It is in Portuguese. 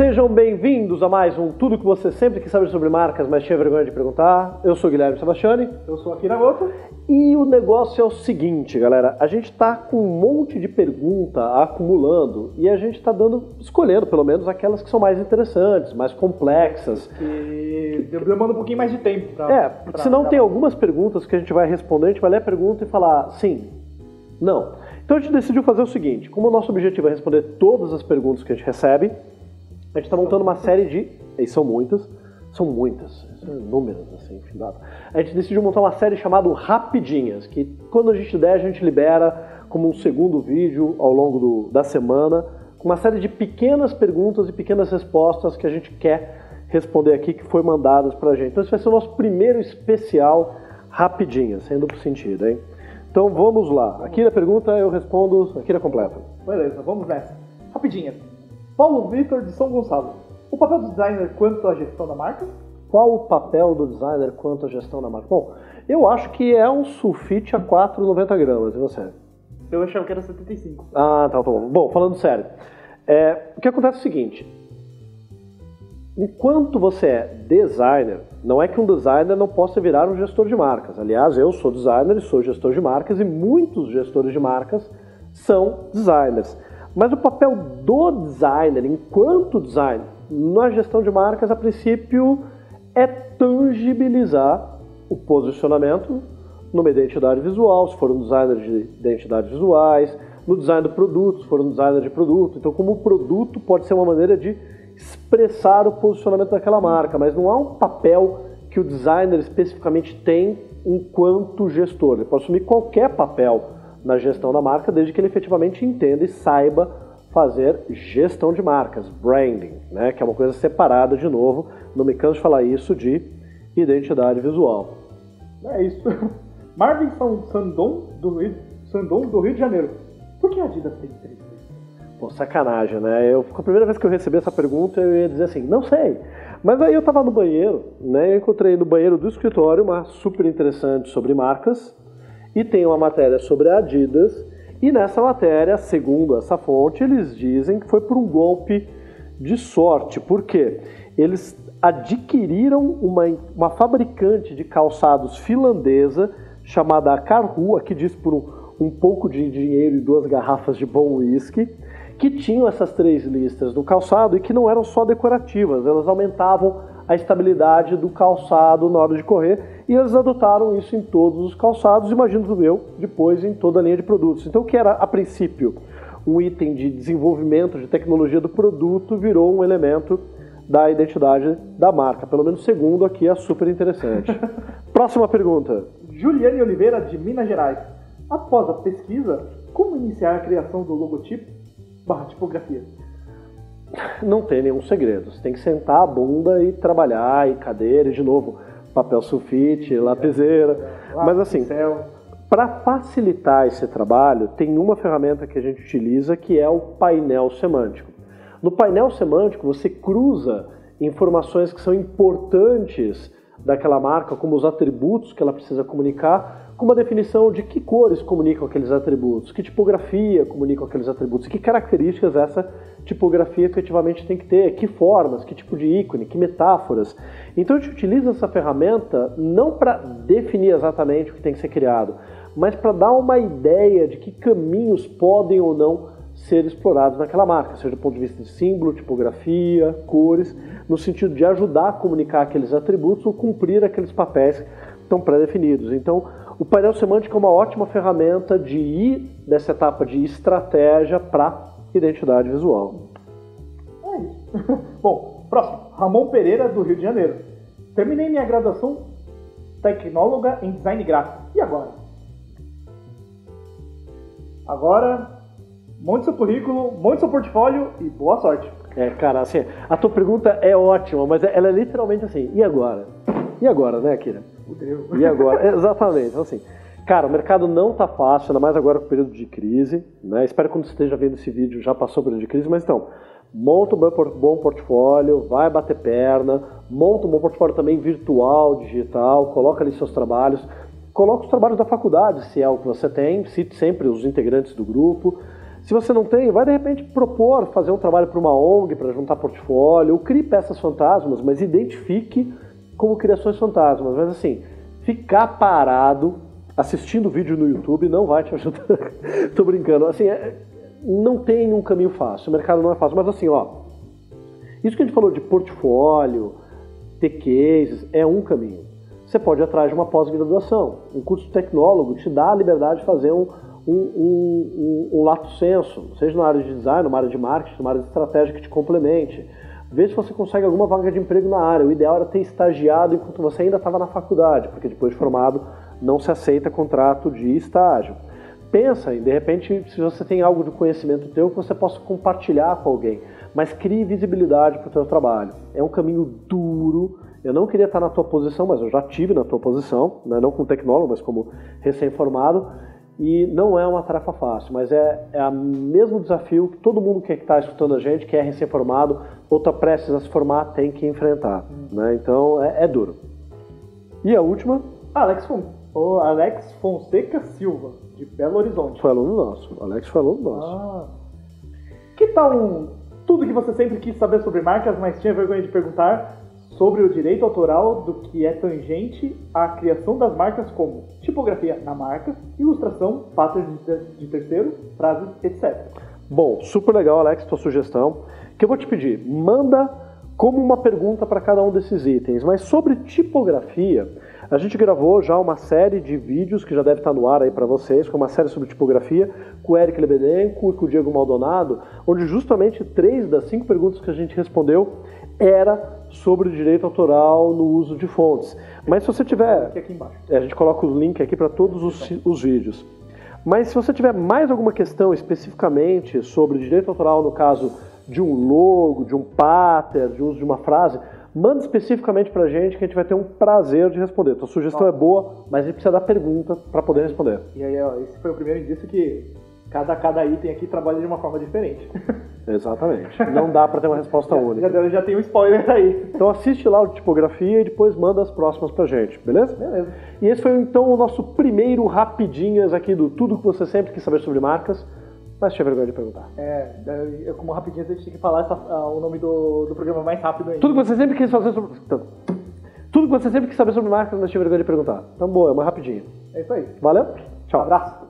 Sejam bem-vindos a mais um Tudo que você sempre quis saber sobre marcas, mas tinha vergonha de perguntar. Eu sou o Guilherme Sebastiani. Eu sou Akira Goto. E o negócio é o seguinte, galera. A gente tá com um monte de pergunta acumulando e a gente tá dando, escolhendo pelo menos aquelas que são mais interessantes, mais complexas. E demanda um pouquinho mais de tempo. Pra, é, porque pra, senão pra... tem algumas perguntas que a gente vai responder, a gente vai ler a pergunta e falar sim, não. Então a gente decidiu fazer o seguinte: como o nosso objetivo é responder todas as perguntas que a gente recebe, a gente está montando uma série de. E são muitas, são muitas, são inúmeras, assim, enfim. A gente decidiu montar uma série chamada Rapidinhas, que quando a gente der, a gente libera como um segundo vídeo ao longo do, da semana, com uma série de pequenas perguntas e pequenas respostas que a gente quer responder aqui, que foi mandadas pra gente. Então esse vai ser o nosso primeiro especial Rapidinhas, sem duplo sentido, hein? Então vamos lá. Aqui na pergunta eu respondo, aqui na completa. Beleza, vamos nessa. Rapidinhas. Paulo Vitor de São Gonçalo. O papel do designer quanto à gestão da marca? Qual o papel do designer quanto à gestão da marca? Bom, eu acho que é um sulfite a 4,90 gramas. E você? Eu achava que era 75. Ah, tá, tá bom. Bom, falando sério. É, o que acontece é o seguinte. Enquanto você é designer, não é que um designer não possa virar um gestor de marcas. Aliás, eu sou designer e sou gestor de marcas e muitos gestores de marcas são designers. Mas o papel do designer, enquanto designer, na gestão de marcas, a princípio, é tangibilizar o posicionamento numa identidade visual, se for um designer de identidades visuais, no design do produto, se for um designer de produto. Então, como o produto pode ser uma maneira de expressar o posicionamento daquela marca, mas não há um papel que o designer especificamente tem enquanto gestor. Ele pode assumir qualquer papel na gestão da marca, desde que ele efetivamente entenda e saiba fazer gestão de marcas, branding, né, que é uma coisa separada de novo, não me canso de falar isso de identidade visual. É isso. Marvin Sandon do Rio, Sandon do Rio de Janeiro. Por que a Adidas tem três Pô, sacanagem, né? Eu, a primeira vez que eu recebi essa pergunta, eu ia dizer assim, não sei. Mas aí eu estava no banheiro, né? Eu encontrei no banheiro do escritório uma super interessante sobre marcas, e tem uma matéria sobre a Adidas. E nessa matéria, segundo essa fonte, eles dizem que foi por um golpe de sorte. Por quê? Eles adquiriram uma, uma fabricante de calçados finlandesa chamada Karhua, que diz por um, um pouco de dinheiro e duas garrafas de bom whisky, que tinham essas três listas no calçado e que não eram só decorativas, elas aumentavam a estabilidade do calçado na hora de correr e eles adotaram isso em todos os calçados, imagino eu, depois em toda a linha de produtos. Então, o que era a princípio um item de desenvolvimento de tecnologia do produto virou um elemento da identidade da marca, pelo menos segundo aqui é super interessante. Próxima pergunta. Juliane Oliveira de Minas Gerais. Após a pesquisa, como iniciar a criação do logotipo barra tipografia? Não tem nenhum segredo. Você tem que sentar a bunda e trabalhar, e cadeira, e de novo, papel sulfite, lapiseira. Mas assim, para facilitar esse trabalho, tem uma ferramenta que a gente utiliza que é o painel semântico. No painel semântico, você cruza informações que são importantes daquela marca, como os atributos que ela precisa comunicar, com uma definição de que cores comunicam aqueles atributos, que tipografia comunicam aqueles atributos, que características essa tipografia efetivamente tem que ter, que formas, que tipo de ícone, que metáforas. Então a gente utiliza essa ferramenta não para definir exatamente o que tem que ser criado, mas para dar uma ideia de que caminhos podem ou não ser explorados naquela marca, seja do ponto de vista de símbolo, tipografia, cores, no sentido de ajudar a comunicar aqueles atributos ou cumprir aqueles papéis estão pré-definidos. Então, o painel semântico é uma ótima ferramenta de ir dessa etapa de estratégia para identidade visual. É isso. Bom, próximo. Ramon Pereira, do Rio de Janeiro. Terminei minha graduação tecnóloga em design gráfico. E agora? Agora, monte seu currículo, monte seu portfólio e boa sorte. É, cara, assim, a tua pergunta é ótima, mas ela é literalmente assim, e agora? E agora, né, Kira? E agora? Exatamente. Então, assim, Cara, o mercado não está fácil, ainda mais agora com o período de crise. Né? Espero que quando você esteja vendo esse vídeo já passou o período de crise, mas então, monta um bom portfólio, vai bater perna, monta um bom portfólio também virtual, digital, coloca ali seus trabalhos, coloca os trabalhos da faculdade, se é o que você tem, cite sempre os integrantes do grupo, Se você não tem, vai de repente propor fazer um trabalho para uma ONG, para juntar portfólio, ou crie peças fantasmas, mas identifique como criações fantasmas. Mas assim, ficar parado assistindo vídeo no YouTube não vai te ajudar. Tô brincando. Assim, é, não tem um caminho fácil, o mercado não é fácil. Mas assim, ó, isso que a gente falou de portfólio, ter cases, é um caminho. Você pode ir atrás de uma pós-graduação. Um curso tecnólogo te dá a liberdade de fazer um, um, um, um, um lato senso, seja na área de design, numa área de marketing, numa área de estratégia que te complemente. Vê se você consegue alguma vaga de emprego na área. O ideal era ter estagiado enquanto você ainda estava na faculdade, porque depois de formado não se aceita contrato de estágio. Pensa em, de repente, se você tem algo de conhecimento teu que você possa compartilhar com alguém, mas crie visibilidade para o teu trabalho. É um caminho duro. Eu não queria estar na tua posição, mas eu já tive na tua posição, né? não como tecnólogo, mas como recém-formado. E não é uma tarefa fácil, mas é, é o mesmo desafio que todo mundo que está escutando a gente, que é recém-formado ou está prestes a se formar, tem que enfrentar. Né? Então é, é, duro. E a última? Alex, o Alex Fonseca Silva, de Belo Horizonte. Foi aluno nosso. Alex foi aluno nosso. Ah. Que tal um tudo que você sempre quis saber sobre marcas, mas tinha vergonha de perguntar? Sobre o direito autoral do que é tangente à criação das marcas como tipografia na marca, ilustração, patterns de terceiro, frases, etc. Bom, super legal, Alex, tua sugestão. Que eu vou te pedir, manda como uma pergunta para cada um desses itens. Mas sobre tipografia, a gente gravou já uma série de vídeos que já deve estar no ar aí para vocês, com uma série sobre tipografia, com o Eric Lebedenko e com o Diego Maldonado, onde justamente três das cinco perguntas que a gente respondeu era sobre o direito autoral no uso de fontes. Mas se você tiver. É, a gente coloca o link aqui para todos os, os vídeos. Mas se você tiver mais alguma questão especificamente sobre direito autoral, no caso de um logo, de um pattern, de uso de uma frase, manda especificamente para a gente que a gente vai ter um prazer de responder. Tua sugestão é boa, mas a gente precisa dar pergunta para poder responder. E aí, ó, esse foi o primeiro indício que cada, cada item aqui trabalha de uma forma diferente. Exatamente. Não dá para ter uma resposta já, única. Já, já tem um spoiler aí. Então assiste lá o tipografia e depois manda as próximas pra gente, beleza? Beleza. E esse foi então o nosso primeiro rapidinhas aqui do tudo que você sempre quis saber sobre marcas. Mas tinha vergonha de perguntar. É, eu, como rapidinho a gente tinha que falar essa, uh, o nome do, do programa mais rápido ainda. Tudo que você sempre quis fazer sobre. Então, tudo que você sempre quis saber sobre marcas, mas tinha vergonha de perguntar. Então, boa, é uma rapidinha. É isso aí. Valeu? Tchau. Um abraço.